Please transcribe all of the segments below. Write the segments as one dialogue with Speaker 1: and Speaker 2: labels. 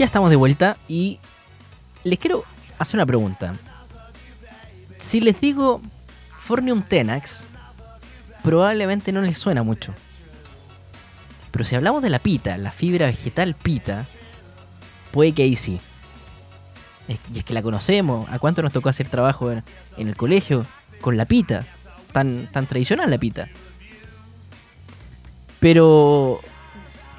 Speaker 1: Ya estamos de vuelta y les quiero hacer una pregunta. Si les digo Fornium Tenax, probablemente no les suena mucho. Pero si hablamos de la pita, la fibra vegetal pita, puede que ahí sí. Y es que la conocemos. ¿A cuánto nos tocó hacer trabajo en, el colegio con la pita? Tan, tan tradicional la pita. Pero,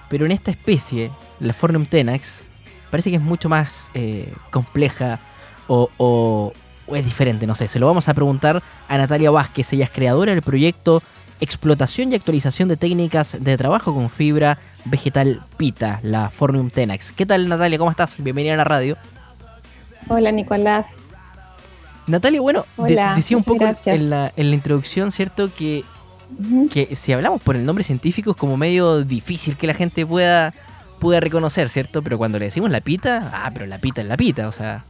Speaker 1: pero en esta especie, la Fornium tenax, parece que es mucho más eh, compleja o, o, es diferente, no sé. Se lo vamos a preguntar a Natalia Vázquez. Ella es creadora del proyecto Explotación y Actualización de Técnicas de Trabajo con Fibra Vegetal Pita, la Fornium tenax. ¿Qué tal Natalia? ¿Cómo estás? Bienvenida a la radio.
Speaker 2: Hola Nicolás.
Speaker 1: Natalia, bueno, decía un poco en la, introducción, ¿cierto? Que, que si hablamos por el nombre científico es como medio difícil que la gente pueda, pueda reconocer, ¿cierto? Pero cuando le decimos la pita, ah, pero la pita es la pita, o sea.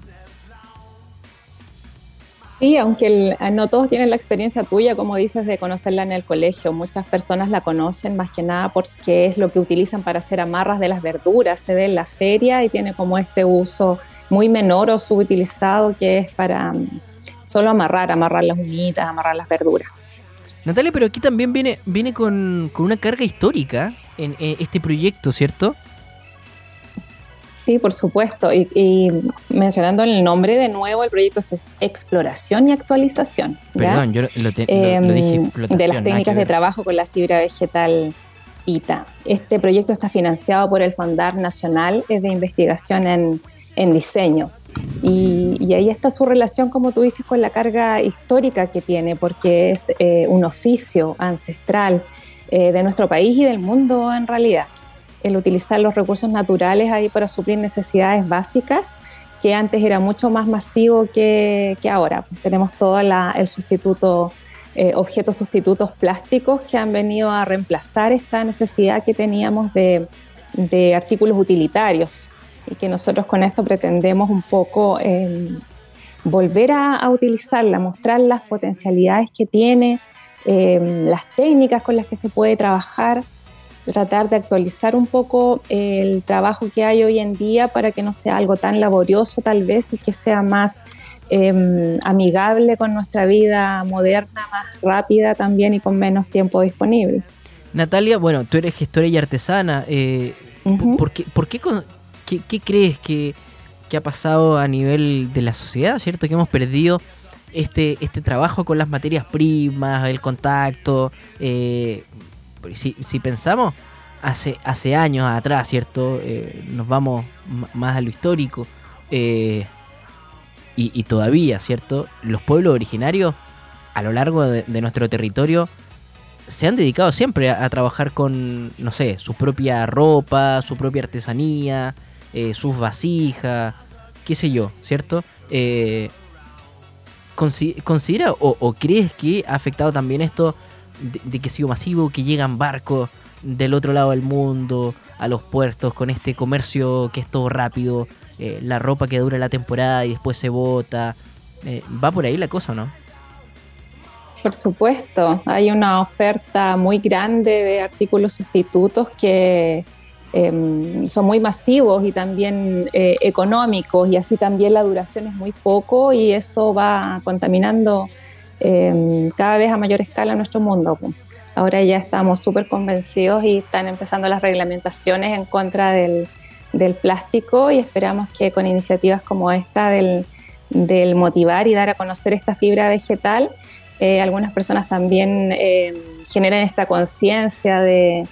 Speaker 2: Sí, aunque no todos tienen la experiencia tuya, como dices, de conocerla en el colegio. Muchas personas la conocen más que nada porque es lo que utilizan para hacer amarras de las verduras. Se ve en la feria y tiene como este uso muy menor o subutilizado que es para mm, solo amarrar, amarrar las humitas, amarrar las verduras.
Speaker 1: Natalia, pero aquí también viene, viene con, una carga histórica en, este proyecto, ¿cierto?
Speaker 2: Sí, por supuesto. Y, mencionando el nombre de nuevo, el proyecto es Exploración y Actualización.
Speaker 1: Perdón, yo lo,
Speaker 2: em, dije. De las técnicas de trabajo con la fibra vegetal PITA. Este proyecto está financiado por el Fondar Nacional de Investigación en en diseño. Y, ahí está su relación, como tú dices, con la carga histórica que tiene, porque es eh, un oficio ancestral eh, de nuestro país y del mundo en realidad. El utilizar los recursos naturales ahí para suplir necesidades básicas, que antes era mucho más masivo que, que ahora. Tenemos todo el sustituto, eh, objetos sustitutos plásticos que han venido a reemplazar esta necesidad que teníamos de, de artículos utilitarios y que nosotros con esto pretendemos un poco em, volver a, utilizarla, mostrar las potencialidades que tiene, em, las técnicas con las que se puede trabajar, tratar de actualizar un poco el trabajo que hay hoy en día para que no sea algo tan laborioso tal vez y que sea más em, amigable con nuestra vida moderna, más rápida también y con menos tiempo disponible.
Speaker 1: Natalia, bueno, tú eres gestora y artesana. Eh, ¿por, qué, por qué ¿qué, crees que, ha pasado a nivel de la sociedad, ¿cierto? Que hemos perdido este, este trabajo con las materias primas, el contacto. Eh, si, pensamos hace, hace años atrás, ¿cierto? Eh, nos vamos más a lo histórico. Eh, y, todavía, ¿cierto? Los pueblos originarios a lo largo de, nuestro territorio se han dedicado siempre a, trabajar con, no sé, su propia ropa, su propia artesanía, eh, sus vasijas, qué sé yo, ¿cierto? ¿Considera o, crees que ha afectado también esto de, que ha sido masivo, que llegan barcos del otro lado del mundo a los puertos con este comercio que es todo rápido, eh, la ropa que dura la temporada y después se bota? ¿Va por ahí la cosa o no?
Speaker 2: Por supuesto, hay una oferta muy grande de artículos sustitutos que Em, son muy masivos y también eh, económicos y así también la duración es muy poco y eso va contaminando em, cada vez a mayor escala nuestro mundo. Ahora ya estamos súper convencidos y están empezando las reglamentaciones en contra del, del, plástico y esperamos que con iniciativas como esta del, del motivar y dar a conocer esta fibra vegetal, eh, algunas personas también em, generan esta conciencia de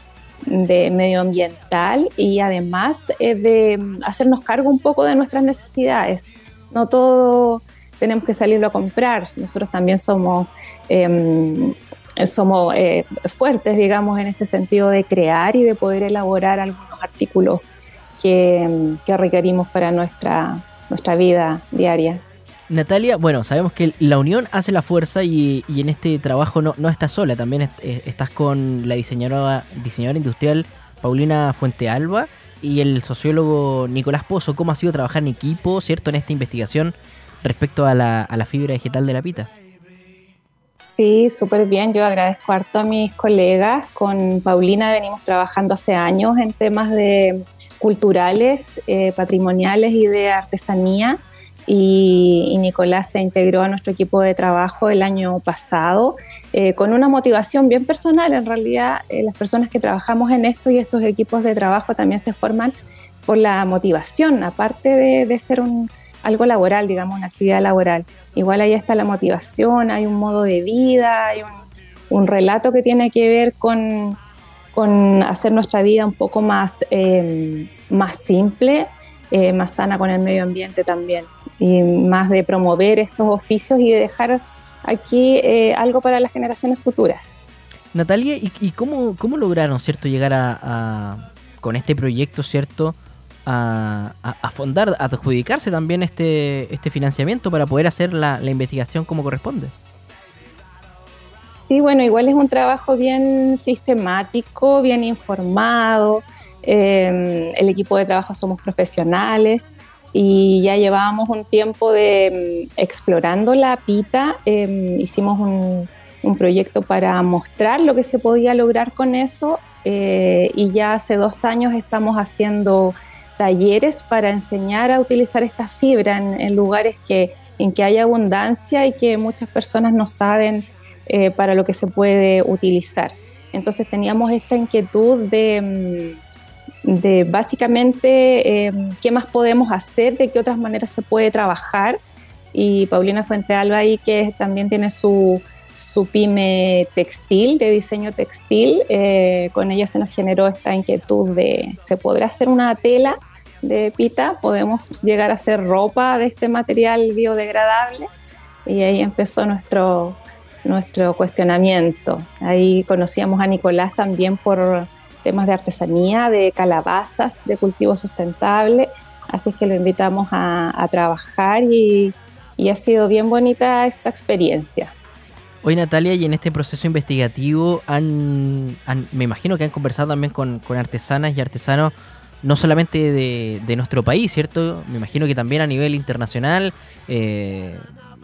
Speaker 2: de medioambiental y además eh, de hacernos cargo un poco de nuestras necesidades. No todo tenemos que salirlo a comprar, nosotros también somos, em, somos eh, fuertes, digamos, en este sentido de crear y de poder elaborar algunos artículos que, que requerimos para nuestra, nuestra vida diaria.
Speaker 1: Natalia, bueno, sabemos que la unión hace la fuerza y, en este trabajo no, no estás sola, también estás con la diseñadora, diseñadora industrial Paulina Fuentealba y el sociólogo Nicolás Pozo. ¿Cómo ha sido trabajar en equipo, cierto, en esta investigación respecto a la, a la fibra vegetal de la pita?
Speaker 2: Sí, súper bien. Yo agradezco harto a mis colegas. Con Paulina venimos trabajando hace años en temas de culturales, eh, patrimoniales y de artesanía. Y, Nicolás se integró a nuestro equipo de trabajo el año pasado eh, con una motivación bien personal. En realidad, las personas que trabajamos en esto y estos equipos de trabajo también se forman por la motivación, aparte de, ser un, algo laboral, digamos, una actividad laboral. Igual ahí está la motivación, hay un modo de vida, hay un, relato que tiene que ver con, hacer nuestra vida un poco más, eh, más simple, eh, más sana con el medio ambiente también, y más de promover estos oficios y de dejar aquí eh, algo para las generaciones futuras.
Speaker 1: Natalia, ¿y, cómo, cómo, lograron, cierto, llegar a, con este proyecto, cierto, a, a, fondar, a adjudicarse también este, este financiamiento para poder hacer la, investigación como corresponde.
Speaker 2: Sí, bueno, igual es un trabajo bien sistemático, bien informado. Em, el equipo de trabajo somos profesionales y ya llevábamos un tiempo de em, explorando la pita. Em, hicimos un, un, proyecto para mostrar lo que se podía lograr con eso eh, y ya hace dos años estamos haciendo talleres para enseñar a utilizar esta fibra en, lugares que, en que hay abundancia y que muchas personas no saben eh, para lo que se puede utilizar. Entonces teníamos esta inquietud de, mm, de básicamente eh, qué más podemos hacer, de qué otras maneras se puede trabajar. Y Paulina Fuente Alba ahí que también tiene su, su pyme textil, de diseño textil, eh, con ella se nos generó esta inquietud de, ¿se podrá hacer una tela de pita, podemos llegar a hacer ropa de este material biodegradable y ahí empezó nuestro, nuestro cuestionamiento. Ahí conocíamos a Nicolás también por temas de artesanía, de calabazas, de cultivo sustentable, así que lo invitamos a, trabajar y, ha sido bien bonita esta experiencia.
Speaker 1: Hoy Natalia, y en este proceso investigativo han, me imagino que han conversado también con, con artesanas y artesanos no solamente de, nuestro país, ¿cierto? Me imagino que también a nivel internacional, eh,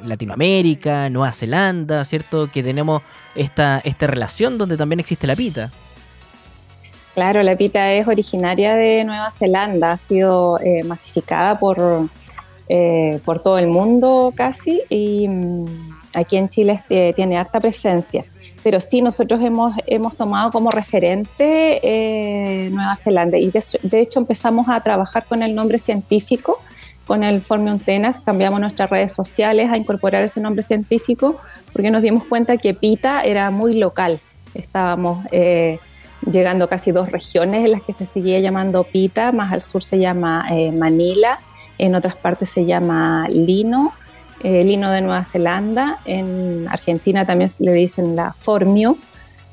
Speaker 1: Latinoamérica, Nueva Zelanda, ¿cierto? Que tenemos esta, esta relación donde también existe la pita.
Speaker 2: Claro, la pita es originaria de Nueva Zelanda, ha sido eh, masificada por, eh, por todo el mundo casi y mm, aquí en Chile tiene harta presencia pero sí nosotros hemos, hemos tomado como referente eh, Nueva Zelanda. Y de, hecho empezamos a trabajar con el nombre científico, con el Formium Tenas, cambiamos nuestras redes sociales a incorporar ese nombre científico porque nos dimos cuenta que Pita era muy local, estábamos eh, llegando casi dos regiones en las que se seguía llamando Pita, más al sur se llama eh, Manila, en otras partes se llama Lino el lino de Nueva Zelanda. En Argentina también le dicen la Formio.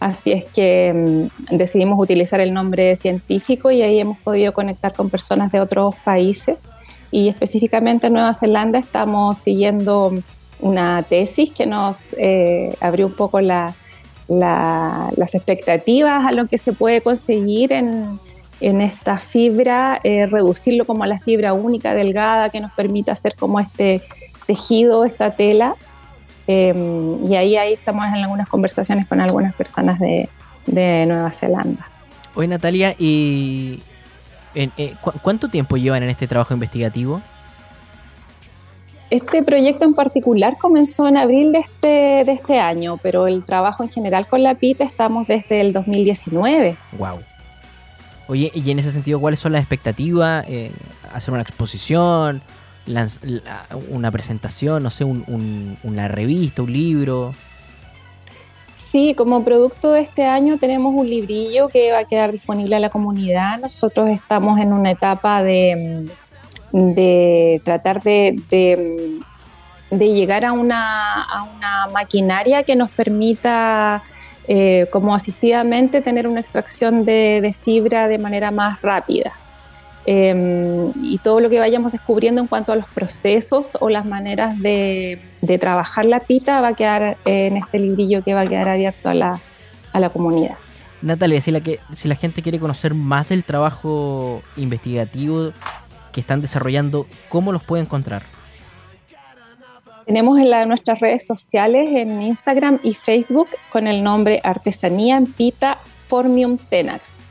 Speaker 2: Así es que mm, decidimos utilizar el nombre científico y ahí hemos podido conectar con personas de otros países. Y específicamente en Nueva Zelanda estamos siguiendo una tesis que nos eh, abrió un poco las expectativas a lo que se puede conseguir en, esta fibra, eh, reducirlo como a la fibra única, delgada, que nos permita hacer como este tejido esta tela. Em, y ahí, ahí estamos en algunas conversaciones con algunas personas de, Nueva Zelanda.
Speaker 1: Oye Natalia, ¿y eh, cuánto tiempo llevan en este trabajo investigativo?
Speaker 2: Este proyecto en particular comenzó en abril de este, de este año, pero el trabajo en general con la PITA estamos desde el 2019.
Speaker 1: Wow. Oye, y en ese sentido, ¿cuáles son las expectativas? Eh, ¿Hacer una exposición? Una presentación, no sé, una revista, un libro?
Speaker 2: Sí, como producto de este año tenemos un librillo que va a quedar disponible a la comunidad. Nosotros estamos en una etapa de, de tratar de, de, llegar a una, a una, maquinaria que nos permita, eh, como asistidamente, tener una extracción de fibra de manera más rápida. Em, y todo lo que vayamos descubriendo en cuanto a los procesos o las maneras de, trabajar la pita va a quedar en este librillo que va a quedar abierto a la, a la comunidad.
Speaker 1: Natalia, si la, que, si la gente quiere conocer más del trabajo investigativo que están desarrollando, ¿cómo los puede encontrar?
Speaker 2: Tenemos en nuestras redes sociales, en Instagram y Facebook, con el nombre Artesanía en Pita Formium Tenax.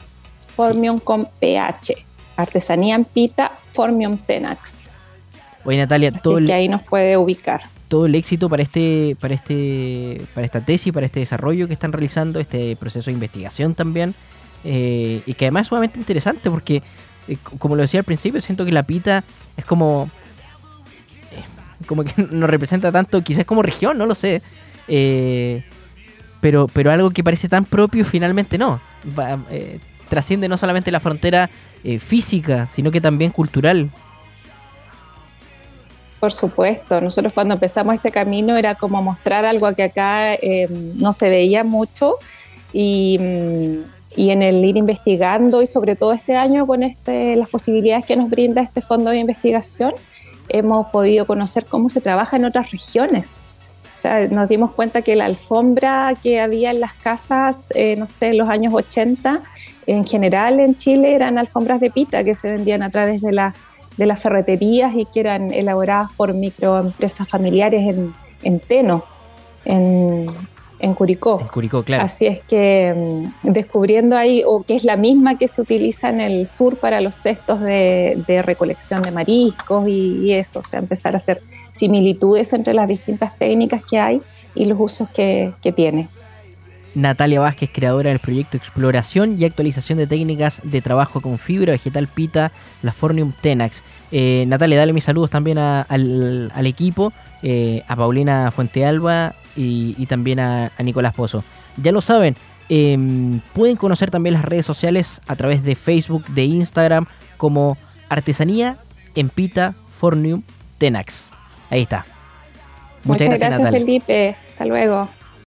Speaker 2: Formium con PH Artesanía en Pita, Formium Tenax.
Speaker 1: Oye Natalia,
Speaker 2: Así todo que ahí nos puede ubicar.
Speaker 1: Todo el éxito para este, para este, para esta tesis, para este desarrollo que están realizando, este proceso de investigación también, eh, y que además es sumamente interesante porque, eh, como lo decía al principio, siento que la pita es como, eh, como que nos representa tanto, quizás como región, no lo sé, pero, pero algo que parece tan propio finalmente no. Trasciende no solamente la frontera física, sino que también cultural.
Speaker 2: Por supuesto, nosotros cuando empezamos este camino era como mostrar algo que acá eh, no se veía mucho y, mm, y, en el ir investigando y sobre todo este año con este, las posibilidades que nos brinda este fondo de investigación, hemos podido conocer cómo se trabaja en otras regiones. Sea, nos dimos cuenta que la alfombra que había en las casas, eh, no sé, en los años 80, en general en Chile eran alfombras de pita que se vendían a través de la de las ferreterías y que eran elaboradas por microempresas familiares en, en Teno, en, en Curicó.
Speaker 1: En Curicó, claro.
Speaker 2: Así es que mm, descubriendo ahí, o que es la misma que se utiliza en el sur para los cestos de, de recolección de mariscos y, eso, o sea, empezar a hacer similitudes entre las distintas técnicas que hay y los usos que, que tiene.
Speaker 1: Natalia Vázquez, creadora del proyecto Exploración y Actualización de Técnicas de Trabajo con Fibra Vegetal Pita, la Fornium Tenax. Eh, Natalia, dale mis saludos también al, equipo, eh, a Paulina Fuentealba y, y también a, Nicolás Pozo. Ya lo saben, em, pueden conocer también las redes sociales a través de Facebook, de Instagram, como Artesanía en Pita Fornium Tenax. Ahí está.
Speaker 2: Muchas, gracias, gracias Felipe. Hasta luego.